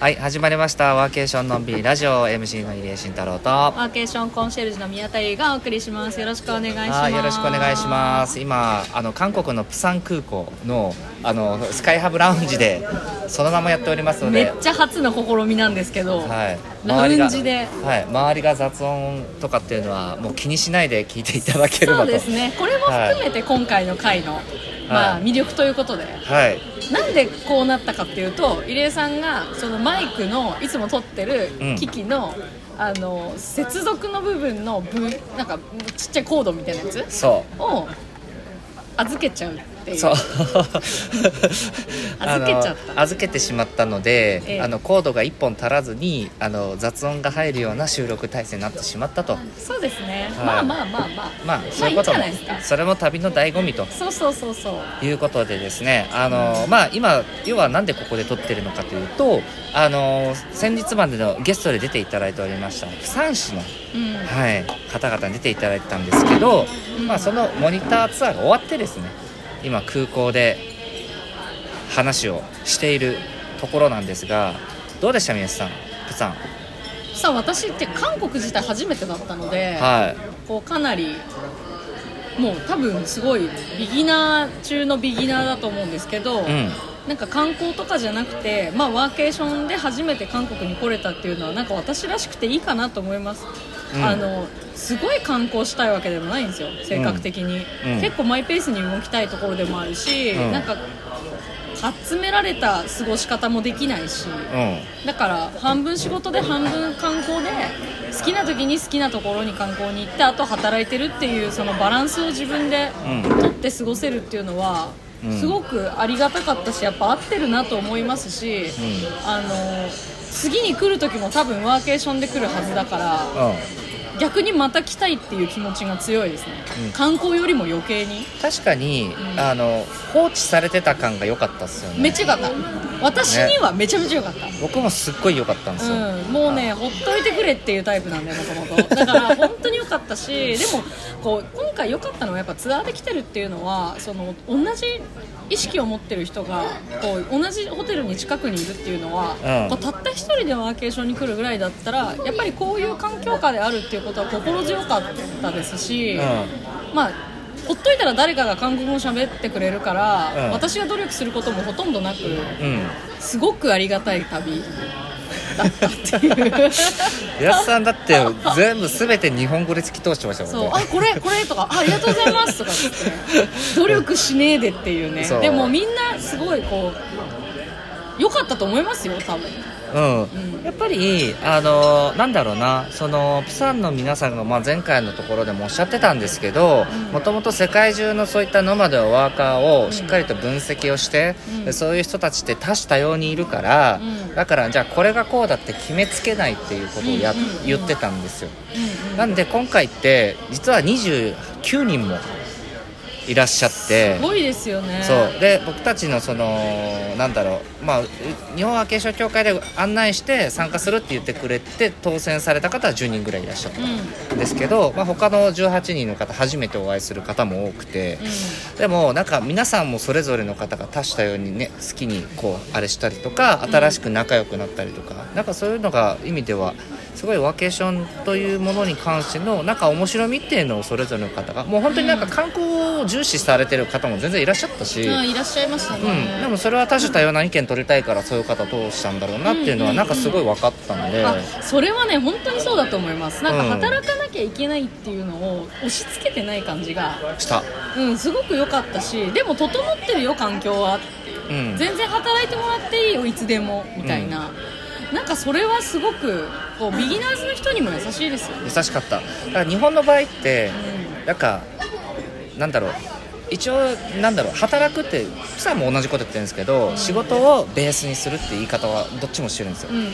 はい始まりました。ワーケーションのんびりラジオ。MC の入江慎太郎と。ワーケーションコンシェルジュの宮田優がお送りします。よろしくお願いします。はいよろしくお願いします。今あの韓国のプサン空港のあのスカイハブラウンジでそのままやっておりますので。めっちゃ初の試みなんですけど、はい、ラウンジで。はい、周りが雑音とかっていうのはもう気にしないで聞いていただければと。そうですね。これも含めて今回の回の、まあ、魅力ということで、はい。なんでこうなったかっていうと入江さんがそのマイクのいつも撮ってる機器の、あの接続の部分の部なんかちっちゃいコードみたいなやつそを預けちゃうっていう。そう。預けちゃった。預けてしまったので、ええ。あのコードが1本足らずにあの雑音が入るような収録体制になってしまったと。そうですね、はい。まあまあまあまあ。まあそういうことも、まあいいそれも旅の醍醐味と。そうそうそうそう。いうことでですねあの、まあ、今要はなんでここで撮ってるのかというとあの先日までのゲストで出ていただいておりました釜山市の、うん。はい、方々に出ていただいてたんですけど、まあ、そのモニターツアーが終わってですね今空港で話をしているところなんですがどうでした宮下さん？釜山さあ私って韓国自体初めてだったので、はこうかなりもう多分すごいビギナー中のビギナーだと思うんですけど、いうん。なんか観光とかじゃなくて、まあ、ワーケーションで初めて韓国に来れたっていうのはなんか私らしくていいかなと思います、うん。あのすごい観光したいわけでもないんですよ性格的に、うん。結構マイペースに動きたいところでもあるし、うん。なんか集められた過ごし方もできないし、うん。だから半分仕事で半分観光で好きな時に好きなところに観光に行ってあと働いてるっていうそのバランスを自分でうん。取って過ごせるっていうのはうん。すごくありがたかったしやっぱ合ってるなと思いますし、あの次に来る時も多分ワーケーションで来るはずだからうん逆にまた来たいっていう気持ちが強いですね、うん。観光よりも余計に。確かに、ん。あの放置されてた感が良かったっすよね。めっちゃ良かった私にはめちゃめちゃ良かった、僕もすっごい良かったんですよ、うん、もうねほっといてくれっていうタイプなんでもともとだから本当に良かったしでもこう今回良かったのはやっぱツアーで来てるっていうのはその同じ意識を持ってる人がこう同じホテルに近くにいるっていうのは、うん。こうたった一人でワーケーションに来るぐらいだったらやっぱりこういう環境下であるっていうことは心強かったですし、うまあほっといたら誰かが韓国語喋ってくれるから、うん。私が努力することもほとんどなくんうん。すごくありがたい旅。だったっていう安さんだって全部全て日本語で突き通してましたもんね。そう。あこれこれとかあありがとうございますとか言って。努力しねえでっていうね。でもみんなすごいこう良かったと思いますよ多分。うん、やっぱりあのなんだろうな。そのプサンの皆さんが、まあ、前回のところでもおっしゃってたんですけどもともと世界中のそういったノマドやワーカーをしっかりと分析をして、うん。でそういう人たちって多種多様にいるから、うん。だからじゃあこれがこうだって決めつけないっていうことをや、言ってたんですよ。なんで今回って実は29人もいらっしゃって。すごいですよね。そう。で僕たちのそのなんだろう、まあ、う日本アーケーション協会で案内して参加するって言ってくれて当選された方は10人ぐらいいらっしゃった。うん。んですけど、まあ、他の18人の方初めてお会いする方も多くて、でもなんか皆さんもそれぞれの方が多種多様にね好きにこうあれしたりとか新しく仲良くなったりとか、なんかそういうのが意味ではすごいワーケーションというものに関してのなんか面白みっていうのをそれぞれの方がもう本当になんか観光を重視されてる方も全然いらっしゃったし。うんいらっしゃいましたね、うん、でもそれは多種多様な意見取りたいからそういう方どうしたんだろうなっていうのはなんかすごい分かったんで、あそれはね本当にそうだと思います。なんかうん働かなきゃいけないっていうのを押し付けてない感じが。した、うんすごく良かったしでも整ってるよ環境は。うん、全然働いてもらっていいよいつでもみたいな、なんかそれはすごくこうビギナーズの人にも優しいですよね、優しかった。だから日本の場合ってなんかなんだろう。一応なんだろう。働くってプサンも同じこと言ってるんですけど、仕事をベースにするって言い方はどっちもしてるんですよ、うんうん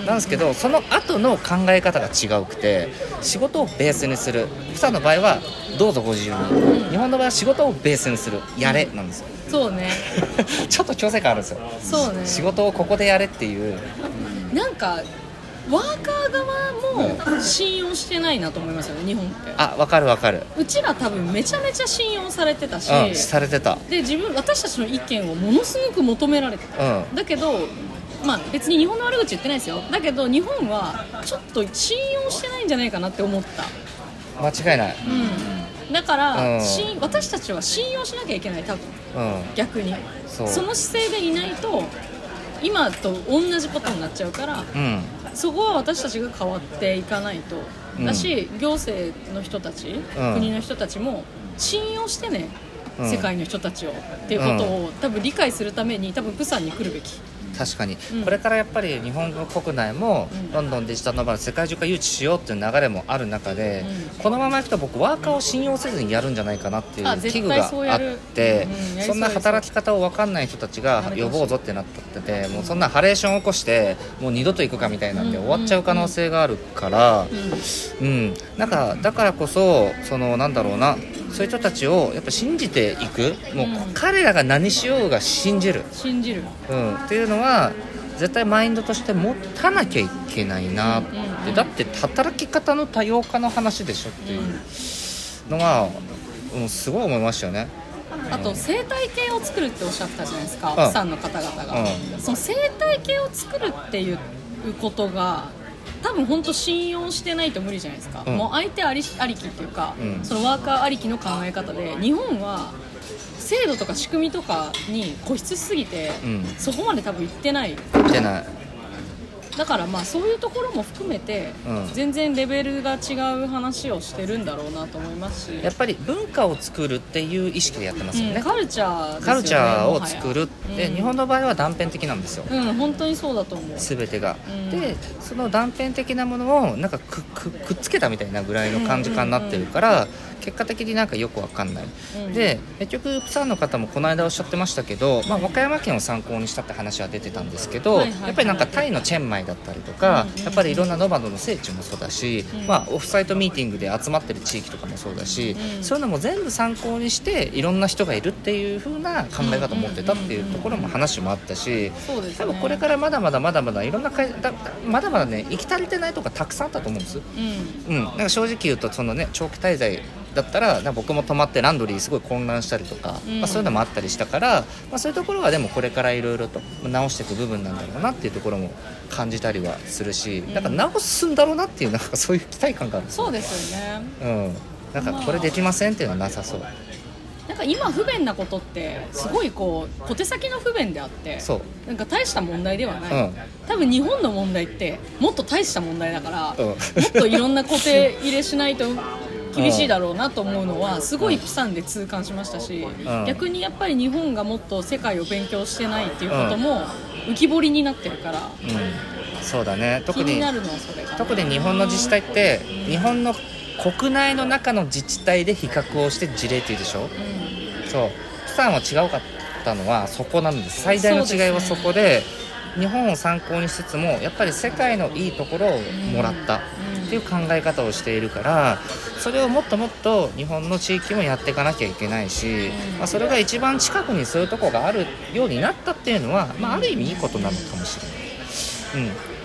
うん。なんですけどその後の考え方が違うくて仕事をベースにする。プサンの場合はどうぞご自由に、日本の場合は仕事をベースにする。やれなんですよ。そうね。ちょっと強制感あるんですよ。そうね。仕事をここでやれっていうなんかワーカー側も信用してないなと思いますよね日本って。あわかるわかる。うちら多分めちゃめちゃ信用されてたし、うんされてた。で自分私たちの意見をものすごく求められてた、うん。だけどまあ別に日本の悪口言ってないですよ。だけど日本はちょっと信用してないんじゃないかなって思った。間違いない。うん。だから、私たちは信用しなきゃいけない多分。うん。逆に。その姿勢でいないと今と同じことになっちゃうからうん。そこは私たちが変わっていかないと、うん。だし行政の人たち、うん。国の人たちも信用してね、うん。世界の人たちをっていうことを、多分理解するために多分プサンに来るべき確かに、うん。これからやっぱり日本国内もうん。どんどんデジタルノマド世界中が誘致しようっていう流れもある中で、うこのままいくと僕ワーカーを信用せずにやるんじゃないかなっていう危惧があってそんな働き方を分かんない人たちが呼ぼうぞってなっててもうそんなハレーションを起こしてもう二度と行くかみたいなんでうん。終わっちゃう可能性があるから。うん。うん、なんかだからこそそのなんだろうなそういう人たちをやっぱ信じていく。もう、うん。彼らが何しようが信じる、信じる。うん、っていうのは絶対マインドとして持たなきゃいけないなって、うん。うんだって働き方の多様化の話でしょっていうのが、うん、すごい思いましたよね。あと生態系を作るっておっしゃったじゃないですか、うん。プサンの方々が、うその生態系を作るっていうことが多分本当信用してないと無理じゃないですか、うん。もう相手ありありきっていうか、うん。そのワーカーありきの考え方で日本は制度とか仕組みとかに固執しすぎて、うん。そこまで多分いってない。じゃないだからまあそういうところも含めて、うん。全然レベルが違う話をしてるんだろうなと思いますし。やっぱり文化を作るっていう意識でやってますよね、うんカルチャーねカルチャーを作るって、うん。日本の場合は断片的なんですよ、うん本当にそうだと思う。全てが、うん。でその断片的なものをなんかくくくっつけたみたいなぐらいの感じ感になってるから、結果的になんかよくわかんない、うん。で結局プサンの方もこの間おっしゃってましたけど、まあ、和歌山県を参考にしたって話は出てたんですけど、やっぱりなんかタイのチェンマイだったりとか、やっぱりいろんなノマドの聖地もそうだし、うん。まあ、オフサイトミーティングで集まってる地域とかもそうだし、うんそういうのも全部参考にしていろんな人がいるっていう風な考え方を持ってたっていうところも話もあったし。そうですね多分これからまだまだまだまだいろんなだまだまだね行き足りてないとこたくさんあったと思うんです。うん。うん、なんか正直言うとそのね長期滞在だったら僕も泊まってランドリーすごい混乱したりとか、うん。まあ、そういうのもあったりしたから、まあ、そういうところはでもこれからいろいろと直していく部分なんだろうなっていうところも感じたりはするし、ん。なんか直すんだろうなっていうなんかそういう期待感があるそうですよね。うん、なんかこれできませんっていうのはなさそう。なんか今不便なことってすごいこう小手先の不便であってそう。なんか大した問題ではない、うん。多分日本の問題ってもっと大した問題だから、うん。もっといろんな固定入れしないと厳しいだろうなと思うのはすごいプサンで痛感しましたし、ん。逆にやっぱり日本がもっと世界を勉強してないっていうことも浮き彫りになってるから、うん、そうだね。気特に特に日本の自治体って日本の国内の中の自治体で比較をして事例っていうでしょ？うそう。プサンは違うかったのはそこなんです。最大の違いはそこで日本を参考にしつつもやっぱり世界のいいところをもらったっていう考え方をしているからそれをもっともっと日本の地域もやっていかなきゃいけないし、まあ、それが一番近くにそういうとこがあるようになったっていうのは、まあ、ある意味いいことなのかもしれない。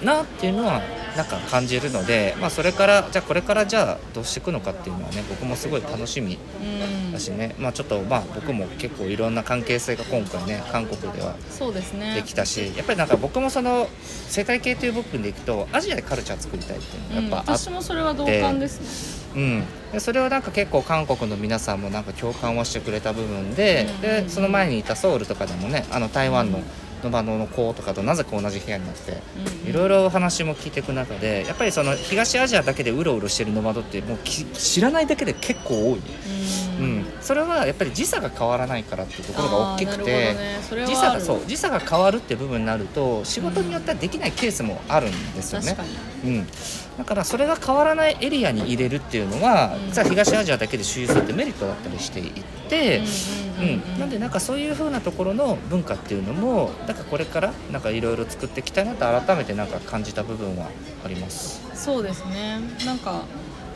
うん、なっていうのはなんか感じるので、まあ、それからじゃあこれからじゃあどうしていくのかっていうのはね僕もすごい楽しみんうん。だしね、まあ、ちょっとまあ僕も結構いろんな関係性が今回ね韓国ではそうですね。できたしやっぱりなんか僕もその生態系という部分でいくとアジアでカルチャー作りたいっていうのがやっぱあっ私もそれは同感ですね。うん、でそれをなんか結構韓国の皆さんもなんか共感をしてくれた部分で,、うんでその前にいたソウルとかでもねあの台湾のノバノの子とかとなぜか同じ部屋になってうんいろいろお話も聞いていく中でやっぱりその東アジアだけでうろうろしてるノマドってもうき知らないだけで結構多い、うん。うん、それはやっぱり時差が変わらないからっていうところが大きくて、ね。時差がそう時差が変わるって部分になると仕事によってはできないケースもあるんですよね。確かに。うん、だからそれが変わらないエリアに入れるっていうのは、うん。実は東アジアだけで周遊するってメリットだったりしていって、うんなんでなんかそういう風なところの文化っていうのもなんかこれからなんかいろいろ作っていきたいなと改めてなんか感じた部分はあります。そうですね。なんか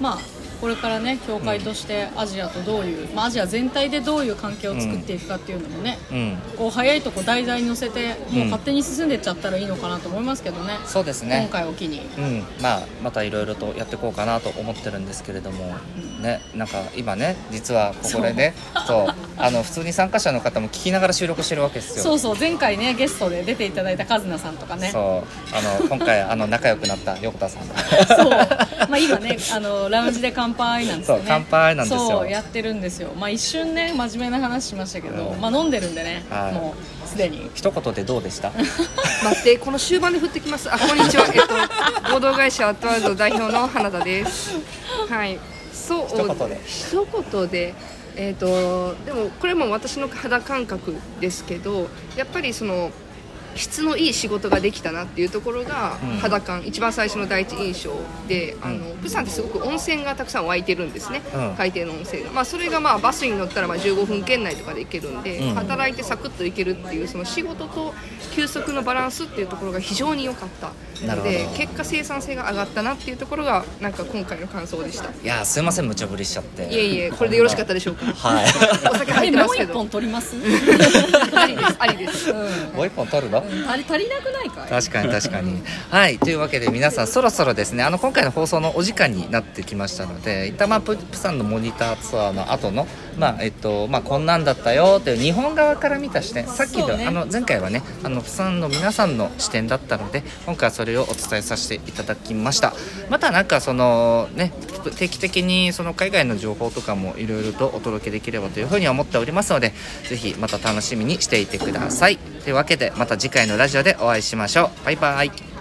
まあこれからね協会としてアジアとどういう、まあ、アジア全体でどういう関係を作っていくかっていうのもね、うん。こう早いとこ題材に乗せてもう勝手に進んでっちゃったらいいのかなと思いますけどね、そうですね。今回を機に。うん、まあまたいろいろとやっていこうかなと思ってるんですけれども、ねなんか今ね実はここでねそう。あの普通に参加者の方も聞きながら収録してるわけですよ。そうそう。前回ねゲストで出ていただいたカズナさんとかね。そう。あの今回あの仲良くなった横田さんそう、まあ、今ねあのラウンジで乾杯なんですよね。そう乾杯なんですよ。そうやってるんですよ。まあ一瞬ね真面目な話しましたけど、うん。まあ飲んでるんでね、はい。もうすでに。一言でどうでした？待ってこの終盤で振ってきます。あこんにちは。えっと合同会社アットワールド代表の花田です。はい。そう一言で。一言で。えっとでもこれも私の肌感覚ですけどやっぱりその質のいい仕事ができたなっていうところがうん。肌感、一番最初の第一印象であの、プサンってすごく温泉がたくさん湧いてるんですね、うん。海底の温泉が、まあ、それがまあバスに乗ったらまあ15分圏内とかで行けるんで、うん。働いてサクッと行けるっていうその仕事と休息のバランスっていうところが非常に良かったので結果生産性が上がったなっていうところがなんか今回の感想でした。いやすいません無茶ぶりしちゃって。いえいえこれでよろしかったでしょうか？はい。お酒入えもう一ってますけど。本取ります、う ん、ありです。ありですもう一本取るの？足り足りなくないかい？確かに確かに。はい。というわけで皆さんそろそろですねあの今回の放送のお時間になってきましたので一旦まあププサンのモニターツアーの後のまあえっとまあこんなんだったよという日本側から見た視点さっきの、ね。あの前回はねあのプサンの皆さんの視点だったので今回はそれをお伝えさせていただきました。またなんかそのね定期的にその海外の情報とかもいろいろとお届けできればというふうに思っておりますのでぜひまた楽しみにしていてください。というわけでまた次回のラジオでお会いしましょう。バイバイ。